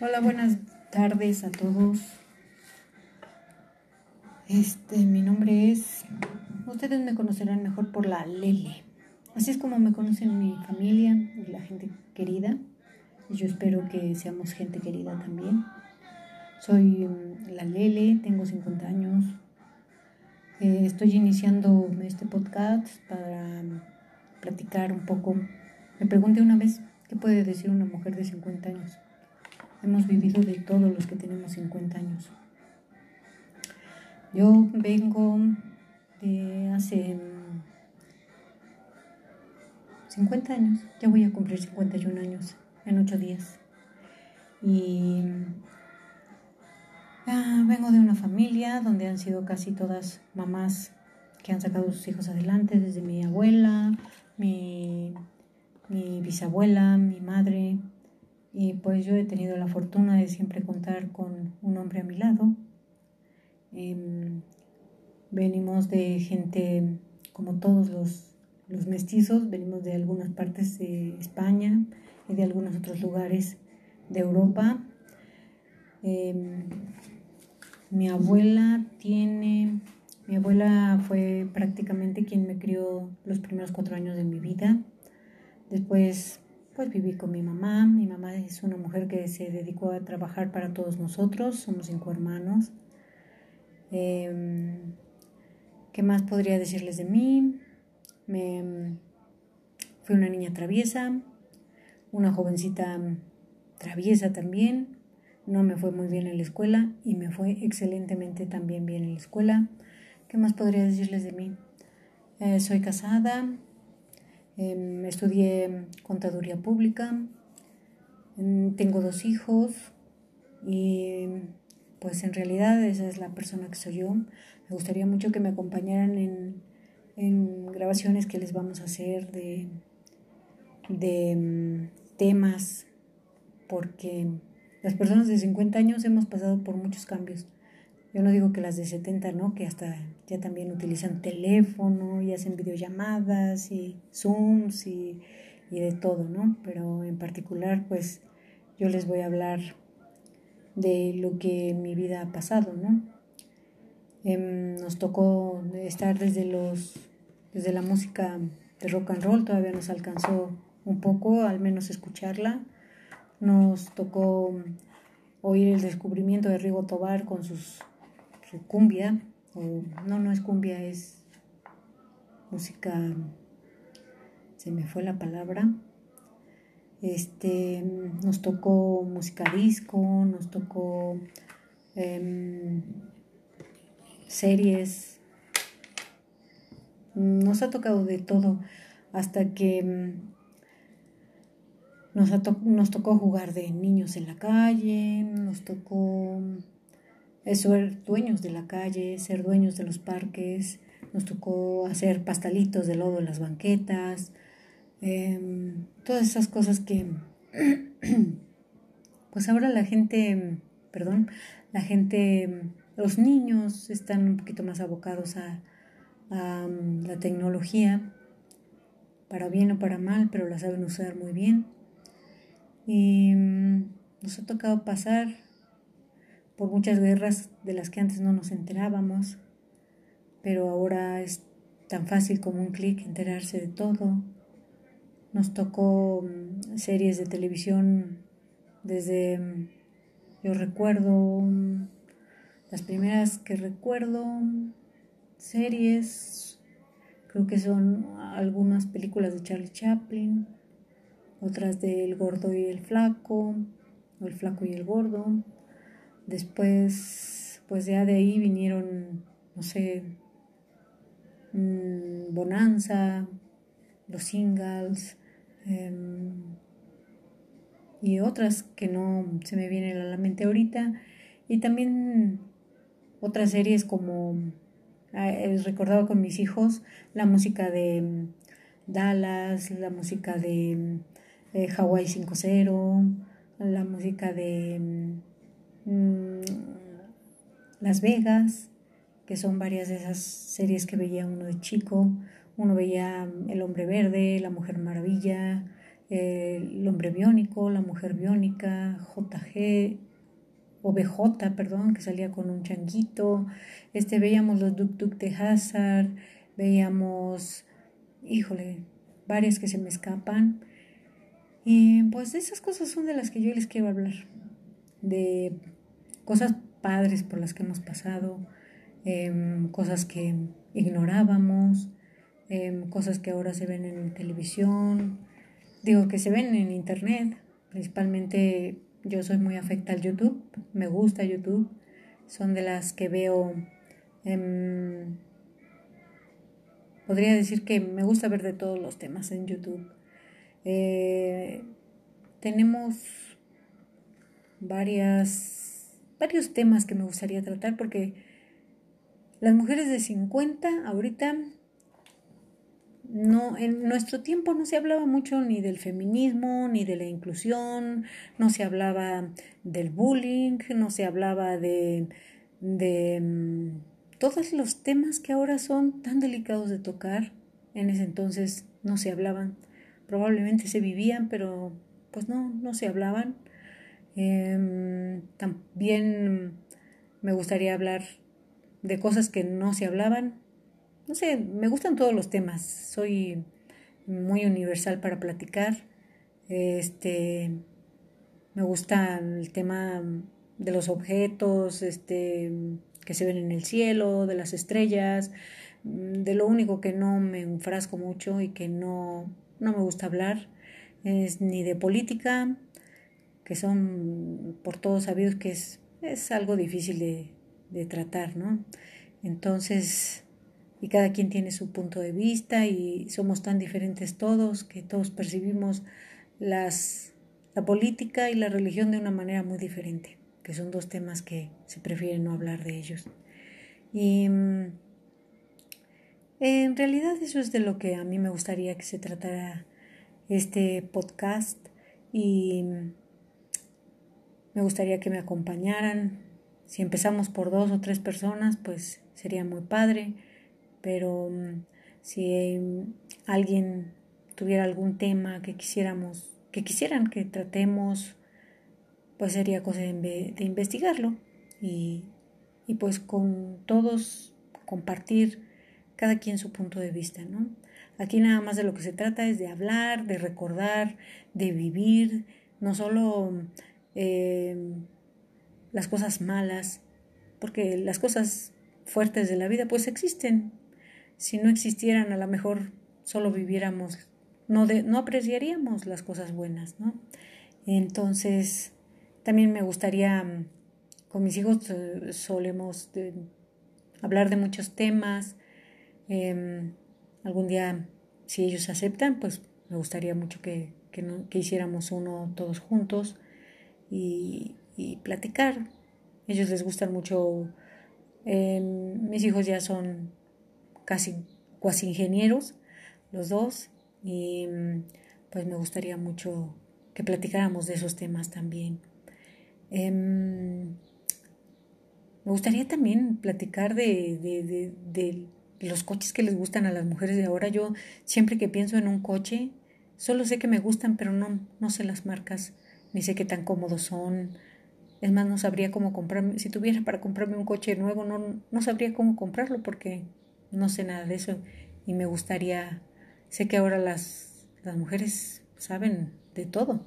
Hola, buenas tardes a todos. Este, mi nombre es. Ustedes me conocerán mejor por la Lele. Así es como me conocen mi familia y la gente querida. Yo espero que seamos gente querida también. Soy mm, la Lele, tengo 50 años. Eh, estoy iniciando este podcast para mm, platicar un poco. Me pregunté una vez, ¿qué puede decir una mujer de 50 años? Hemos vivido de todos los que tenemos 50 años. Yo vengo de hace 50 años, ya voy a cumplir 51 años en 8 días. Y ah, vengo de una familia donde han sido casi todas mamás que han sacado a sus hijos adelante, desde mi abuela, mi, mi bisabuela, mi madre, y pues yo he tenido la fortuna de siempre contar con un hombre a mi lado. Em, venimos de gente como todos los, mestizos, venimos de algunas partes de España y de algunos otros lugares de Europa. Em, mi abuela tiene mi abuela fue prácticamente quien me crió los primeros cuatro años de mi vida. Después, pues viví con mi mamá. Mi mamá es una mujer que se dedicó a trabajar para todos nosotros. Somos cinco hermanos. Em, ¿Qué más podría decirles de mí? Me, fui una niña traviesa, una jovencita traviesa también. No me fue muy bien en la escuela y me fue excelentemente también bien en la escuela. ¿Qué más podría decirles de mí? Eh, soy casada, em, estudié contaduría pública, em, tengo dos hijos y pues en realidad esa es la persona que soy yo. Me gustaría mucho que me acompañaran en, en grabaciones que les vamos a hacer de, de em, temas porque las personas de 50 años hemos pasado por muchos cambios. Yo no digo que las de 70, ¿no? Que hasta ya también utilizan teléfono y hacen videollamadas y Zooms y, y de todo, ¿no? Pero en particular, pues yo les voy a hablar de lo que mi vida ha pasado, ¿no? Em, nos tocó estar desde los desde la música de rock and roll, todavía nos alcanzó un poco, al menos escucharla. Nos tocó oír el descubrimiento de Rigo Tobar con sus cumbia, o no, no es cumbia, es música, se me fue la palabra. Este, nos tocó música disco, nos tocó em, series, nos ha tocado de todo hasta que em, nos, nos tocó jugar de niños en la calle, nos tocó ser dueños de la calle, ser dueños de los parques, nos tocó hacer pastalitos de lodo en las banquetas, em, todas esas cosas que, pues ahora la gente, perdón, la gente, los niños están un poquito más abocados a, a la tecnología, para bien o para mal, pero la saben usar muy bien. Y mm, nos ha tocado pasar por muchas guerras de las que antes no nos enterábamos, pero ahora es tan fácil como un clic enterarse de todo. Nos tocó mm, series de televisión desde, mm, yo recuerdo, mm, las primeras que recuerdo, series, creo que son algunas películas de Charlie Chaplin, otras de El gordo y el flaco, o El flaco y el gordo, Después, pues ya de ahí vinieron, no sé, mm, Bonanza, los singles em, y otras que no se me vienen a la mente ahorita. Y también otras series como ah, recordaba con mis hijos la música de mm, Dallas, la música de eh, Hawaii 5.0, la música de Las Vegas, que son varias de esas series que veía uno de chico. Uno veía El Hombre Verde, La Mujer Maravilla, el hombre biónico, la mujer biónica, JG, o BJ, perdón, que salía con un changuito, este, veíamos los Duk Duk de Hazard, veíamos, híjole, varias que se me escapan. Y pues esas cosas son de las que yo les quiero hablar, de cosas padres por las que hemos pasado, em, cosas que ignorábamos, em, cosas que ahora se ven en televisión, digo que se ven en internet, principalmente yo soy muy afecta al YouTube, me gusta YouTube, son de las que veo, em, podría decir que me gusta ver de todos los temas en YouTube. Eh, tenemos varias, varios temas que me gustaría tratar porque las mujeres de 50 ahorita no, en nuestro tiempo no se hablaba mucho ni del feminismo, ni de la inclusión, no se hablaba del bullying, no se hablaba de, de mm, todos los temas que ahora son tan delicados de tocar. En ese entonces no se hablaban. Probablemente se vivían, pero pues no, no se hablaban. Em, también me gustaría hablar de cosas que no se hablaban, no sé, me gustan todos los temas, soy muy universal para platicar. Este, me gusta el tema de los objetos, este, que se ven en el cielo, de las estrellas, de lo único que no me enfrasco mucho y que no, no me gusta hablar es ni de política, que son por todos sabidos que es, es algo difícil de, de tratar, ¿no? Entonces, y cada quien tiene su punto de vista y somos tan diferentes todos que todos percibimos las, la política y la religión de una manera muy diferente, que son dos temas que se prefieren no hablar de ellos. Y mm, en realidad eso es de lo que a mí me gustaría que se tratara este podcast y mm, me gustaría que me acompañaran. Si empezamos por dos o tres personas, pues sería muy padre pero mm, si mm, alguien tuviera algún tema que quisiéramos, que quisieran que tratemos, pues sería cosa de, investigarlo y, y, pues con todos compartir cada quien su punto de vista, ¿no? Aquí nada más de lo que se trata es de hablar, de recordar, de vivir, no solo eh, las cosas malas, porque las cosas fuertes de la vida pues existen, si no existieran, a lo mejor solo viviéramos, no, de, no apreciaríamos las cosas buenas, ¿no? Entonces, también me gustaría, mm, con mis hijos eh, solemos hablar de muchos temas. Em, algún día, si ellos aceptan, pues me gustaría mucho que, que, hiciéramos uno todos juntos y, platicar. Ellos les gustan mucho, em, mis hijos ya son casi cuasi ingenieros, los dos, y pues me gustaría mucho que platicáramos de esos temas también. Em, me gustaría también platicar de, de, de, los coches que les gustan a las mujeres de ahora. Yo siempre que pienso en un coche, solo sé que me gustan, pero no, no sé las marcas, ni sé qué tan cómodos son. Es más, no sabría cómo comprarme. Si tuviera para comprarme un coche nuevo, no, no sabría cómo comprarlo porque no sé nada de eso y me gustaría, sé que ahora las, las mujeres saben de todo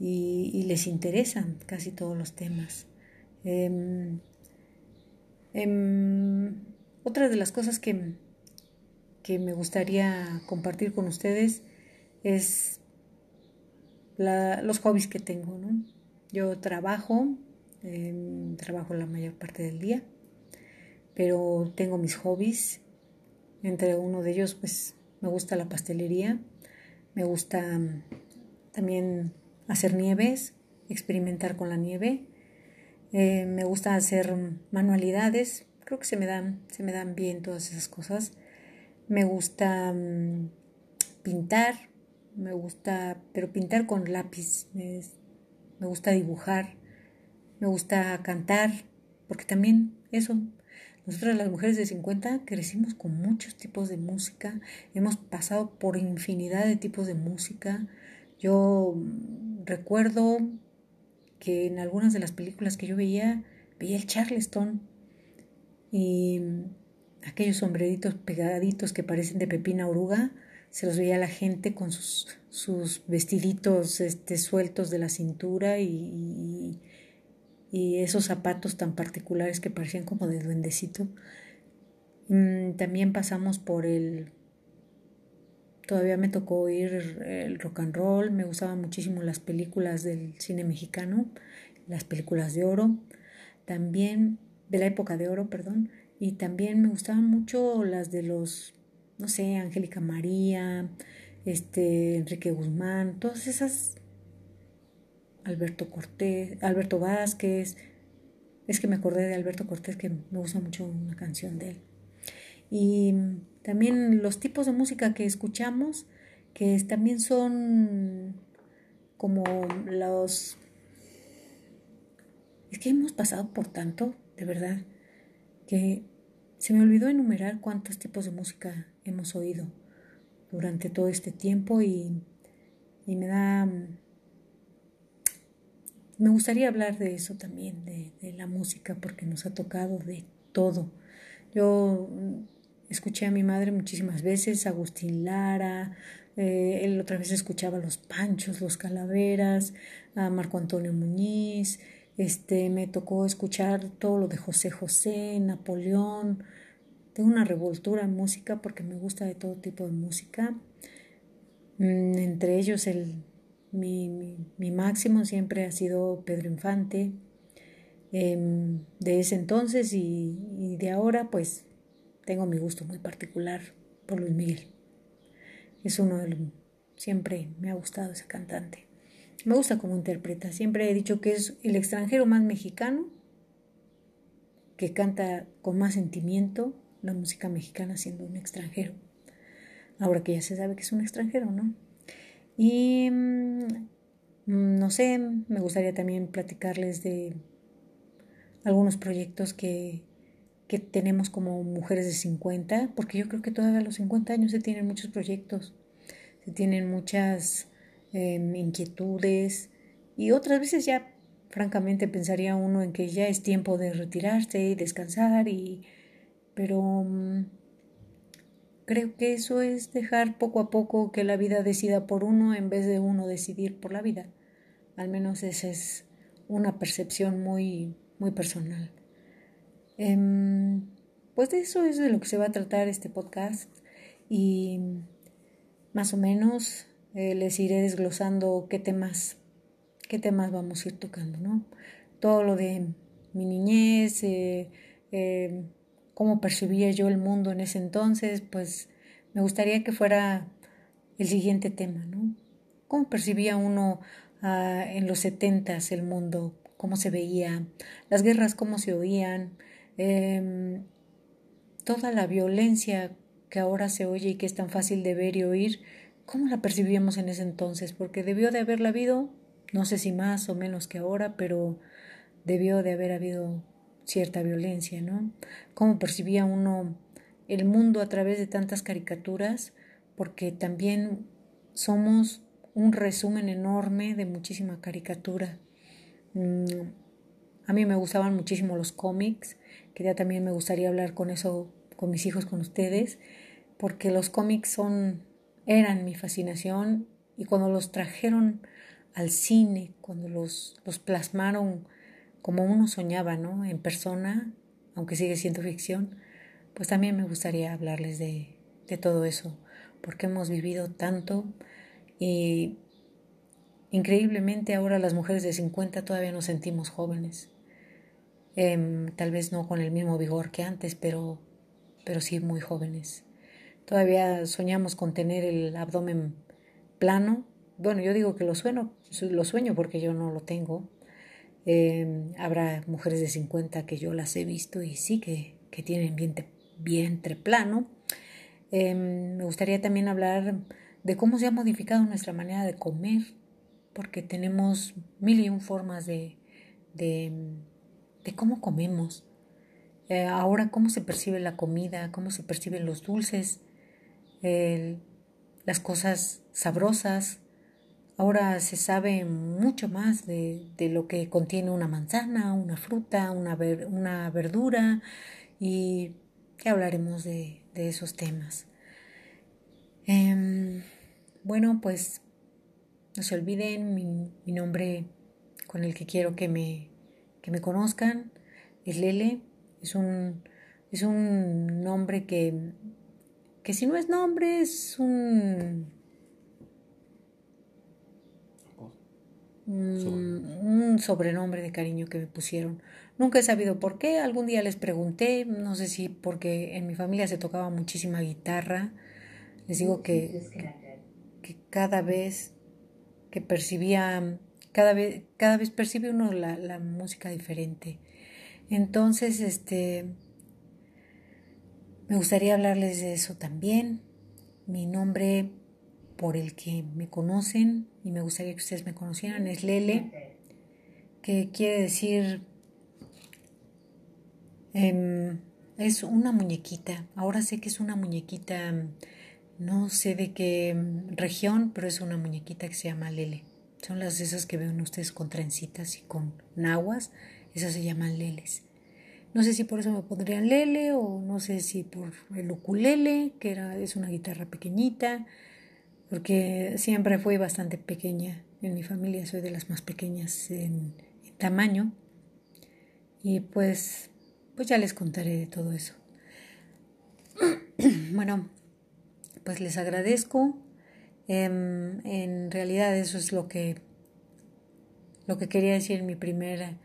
y, les interesan casi todos los temas. Em, em, otra de las cosas que, que me gustaría compartir con ustedes es los hobbies que tengo. ¿no? Yo trabajo, em, trabajo la mayor parte del día pero tengo mis hobbies. Entre uno de ellos, pues me gusta la pastelería, me gusta mm, también hacer nieves, experimentar con la nieve, eh, me gusta hacer manualidades, creo que se me dan, se me dan bien todas esas cosas. Me gusta mm, pintar, me gusta, pero pintar con lápiz, me gusta dibujar, me gusta cantar, porque también eso. Nosotras las mujeres de 50 crecimos con muchos tipos de música, hemos pasado por infinidad de tipos de música, Yo recuerdo que en algunas de las películas que yo veía, veía el Charleston y aquellos sombreritos pegaditos que parecen de pepina oruga, se los veía la gente con sus, vestiditos este, sueltos de la cintura y, y, esos zapatos tan particulares que parecían como de duendecito. Mm, también pasamos por el... Todavía me tocó oír el rock and roll, me gustaban muchísimo las películas del cine mexicano, las películas de oro, también de la época de oro, perdón, y también me gustaban mucho las de los, no sé, Angélica María, este, Enrique Guzmán, todas esas, Alberto Cortés, Alberto Vázquez, es que me acordé de Alberto Cortés que me gusta mucho una canción de él. Y también los tipos de música que escuchamos, que también son como los... Es que hemos pasado por tanto, de verdad, que se me olvidó enumerar cuántos tipos de música hemos oído durante todo este tiempo y, me da... Me gustaría hablar de eso también, de, la música, porque nos ha tocado de todo. Yo escuché a mi madre muchísimas veces, Agustín Lara, eh, él otra vez escuchaba Los Panchos, Los Calaveras, a Marco Antonio Muñiz, este, me tocó escuchar todo lo de José José, Napoleón. Tengo una revoltura en música porque me gusta de todo tipo de música. Mm, entre ellos, el, mi, mi, máximo siempre ha sido Pedro Infante. Em, de ese entonces y, y de ahora, pues tengo mi gusto muy particular por Luis Miguel. Es uno de los... Siempre me ha gustado ese cantante. Me gusta cómo interpreta. Siempre he dicho que es el extranjero más mexicano, que canta con más sentimiento la música mexicana siendo un extranjero. Ahora que ya se sabe que es un extranjero, ¿no? Y mm, no sé, me gustaría también platicarles de algunos proyectos que, que tenemos como mujeres de 50, porque yo creo que todavía a los 50 años se tienen muchos proyectos, se tienen muchas Inquietudes y otras veces ya francamente pensaría uno en que ya es tiempo de retirarse y descansar y pero mm, creo que eso es dejar poco a poco que la vida decida por uno en vez de uno decidir por la vida. Al menos esa es una percepción muy muy personal. Em, pues de eso es de lo que se va a tratar este podcast y más o menos eh, les iré desglosando qué temas, qué temas vamos a ir tocando, ¿no? Todo lo de mi niñez, eh, eh, cómo percibía yo el mundo en ese entonces, pues me gustaría que fuera el siguiente tema, ¿no? ¿Cómo percibía uno ah, en los setentas el mundo? ¿Cómo se veía? Las guerras, ¿cómo se oían? Em, toda la violencia que ahora se oye y que es tan fácil de ver y oír, ¿Cómo la percibíamos en ese entonces? Porque debió de haberla habido, no sé si más o menos que ahora, pero debió de haber habido cierta violencia, ¿no? ¿Cómo percibía uno el mundo a través de tantas caricaturas? Porque también somos un resumen enorme de muchísima caricatura. Mm, a mí me gustaban muchísimo los cómics, que ya también me gustaría hablar con eso, con mis hijos, con ustedes, porque los cómics son eran mi fascinación y cuando los trajeron al cine, cuando los, los plasmaron como uno soñaba, ¿no? En persona, aunque sigue siendo ficción, pues también me gustaría hablarles de, de todo eso, porque hemos vivido tanto y increíblemente ahora las mujeres de 50 todavía nos sentimos jóvenes. Em, tal vez no con el mismo vigor que antes, pero, pero sí muy jóvenes. Todavía soñamos con tener el abdomen plano. Bueno, yo digo que lo sueño, lo sueño porque yo no lo tengo. Em, habrá mujeres de 50 que yo las he visto y sí que, que tienen vientre, vientre plano. Em, me gustaría también hablar de cómo se ha modificado nuestra manera de comer, porque tenemos mil y un formas de, de, cómo comemos. Eh, ahora cómo se percibe la comida, cómo se perciben los dulces, las cosas sabrosas, Ahora se sabe mucho más de, lo que contiene una manzana, una fruta, una, una verdura y que hablaremos de, esos temas. Em, bueno, pues no se olviden mi, nombre con el que quiero que me, que me conozcan es Lele. Es un, es un nombre que, que si no es nombre es un un sobrenombre de cariño que me pusieron. Nunca he sabido por qué, algún día les pregunté, no sé si porque en mi familia se tocaba muchísima guitarra. Les digo que, que, cada vez que percibía, cada vez, cada vez percibe uno la, la música diferente. Entonces, este, me gustaría hablarles de eso también. Mi nombre por el que me conocen y me gustaría que ustedes me conocieran es Lele, que quiere decir em, es una muñequita. Ahora sé que es una muñequita, no sé de qué región, pero es una muñequita que se llama Lele. Son las esas que ven ustedes con trencitas y con nahuas, esas se llaman leles. No sé si por eso me pondrían lele o no sé si por el ukulele, que era, es una guitarra pequeñita porque siempre fui bastante pequeña. En mi familia soy de las más pequeñas en, tamaño. Y pues, pues ya les contaré de todo eso. bueno, pues les agradezco. Em, en realidad eso es lo que, lo que quería decir en mi primer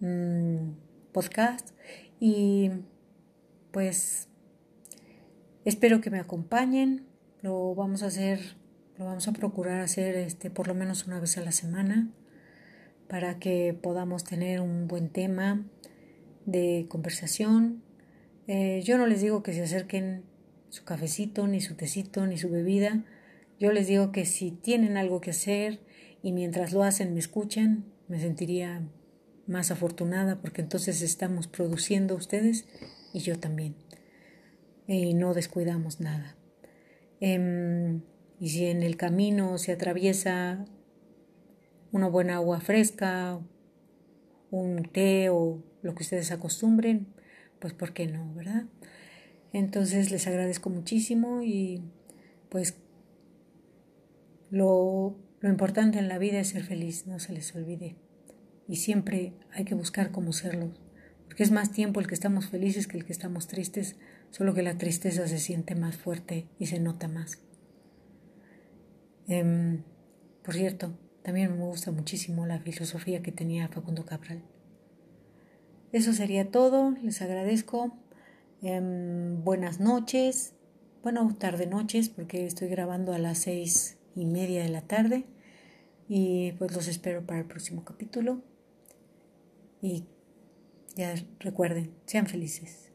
mm, podcast. Y pues espero que me acompañen lo vamos a hacer, lo vamos a procurar hacer este, por lo menos una vez a la semana para que podamos tener un buen tema de conversación. Eh, yo no les digo que se acerquen su cafecito, ni su tecito, ni su bebida. Yo les digo que si tienen algo que hacer y mientras lo hacen me escuchan, me sentiría más afortunada porque entonces estamos produciendo ustedes y yo también. Y no descuidamos nada. Em, y si en el camino se atraviesa una buena agua fresca, un té o lo que ustedes acostumbren, pues ¿por qué no, verdad? Entonces les agradezco muchísimo y pues lo, lo importante en la vida es ser feliz, no se les olvide. Y siempre hay que buscar cómo serlo, porque es más tiempo el que estamos felices que el que estamos tristes solo que la tristeza se siente más fuerte y se nota más. Em, por cierto, también me gusta muchísimo la filosofía que tenía Facundo Cabral. Eso sería todo, les agradezco. Em, buenas noches, bueno, tarde noches, porque estoy grabando a las seis y media de la tarde. Y pues los espero para el próximo capítulo. Y ya recuerden, sean felices.